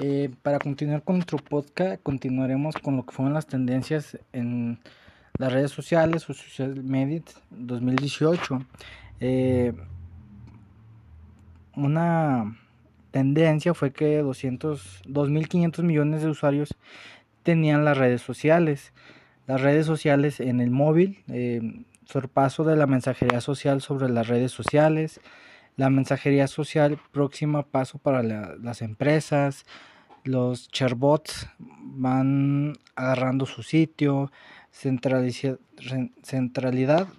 Eh, para continuar con nuestro podcast, continuaremos con lo que fueron las tendencias en las redes sociales o social media 2018. Eh, una tendencia fue que 200, 2.500 millones de usuarios tenían las redes sociales. Las redes sociales en el móvil, eh, sorpaso de la mensajería social sobre las redes sociales, la mensajería social próxima paso para las empresas, los chatbots van agarrando su sitio, centralidad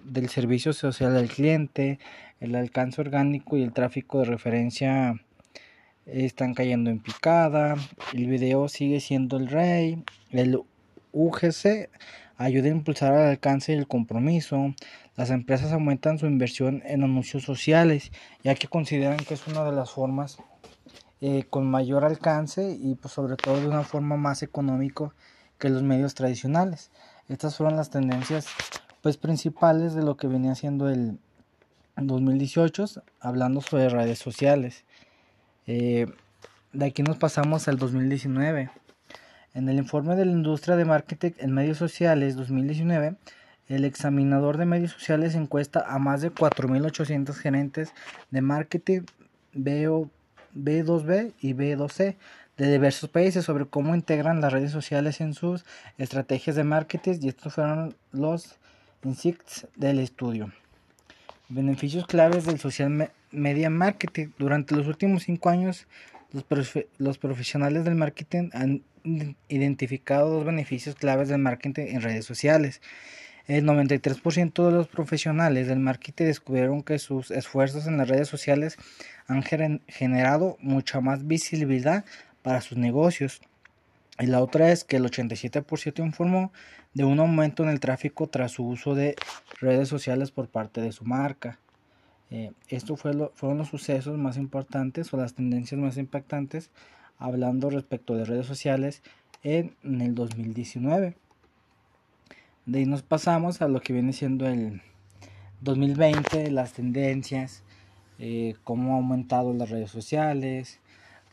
del servicio social al cliente, el alcance orgánico y el tráfico de referencia están cayendo en picada, el video sigue siendo el rey, el UGC ayuda a impulsar el alcance y el compromiso, las empresas aumentan su inversión en anuncios sociales, ya que consideran que es una de las formas eh, con mayor alcance y pues sobre todo de una forma más económico que los medios tradicionales. Estas fueron las tendencias pues principales de lo que venía siendo el 2018, hablando sobre redes sociales. Eh, de aquí nos pasamos al 2019. En el informe de la industria de marketing en medios sociales 2019, el examinador de medios sociales encuesta a más de 4.800 gerentes de marketing B2B y B2C de diversos países sobre cómo integran las redes sociales en sus estrategias de marketing y estos fueron los insights del estudio. Beneficios claves del social media marketing. Durante los últimos cinco años, los, profesionales del marketing han identificado dos beneficios claves del marketing en redes sociales. El 93% de los profesionales del marketing descubrieron que sus esfuerzos en las redes sociales han generado mucha más visibilidad para sus negocios. Y la otra es que el 87% informó de un aumento en el tráfico tras su uso de redes sociales por parte de su marca. Eh, estos fue fueron los sucesos más importantes o las tendencias más impactantes hablando respecto de redes sociales en, el 2019. De ahí nos pasamos a lo que viene siendo el 2020, las tendencias, eh, cómo ha aumentado las redes sociales.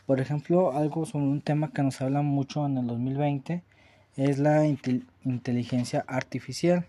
Por ejemplo, algo sobre un tema que nos habla mucho en el 2020 es la inteligencia artificial.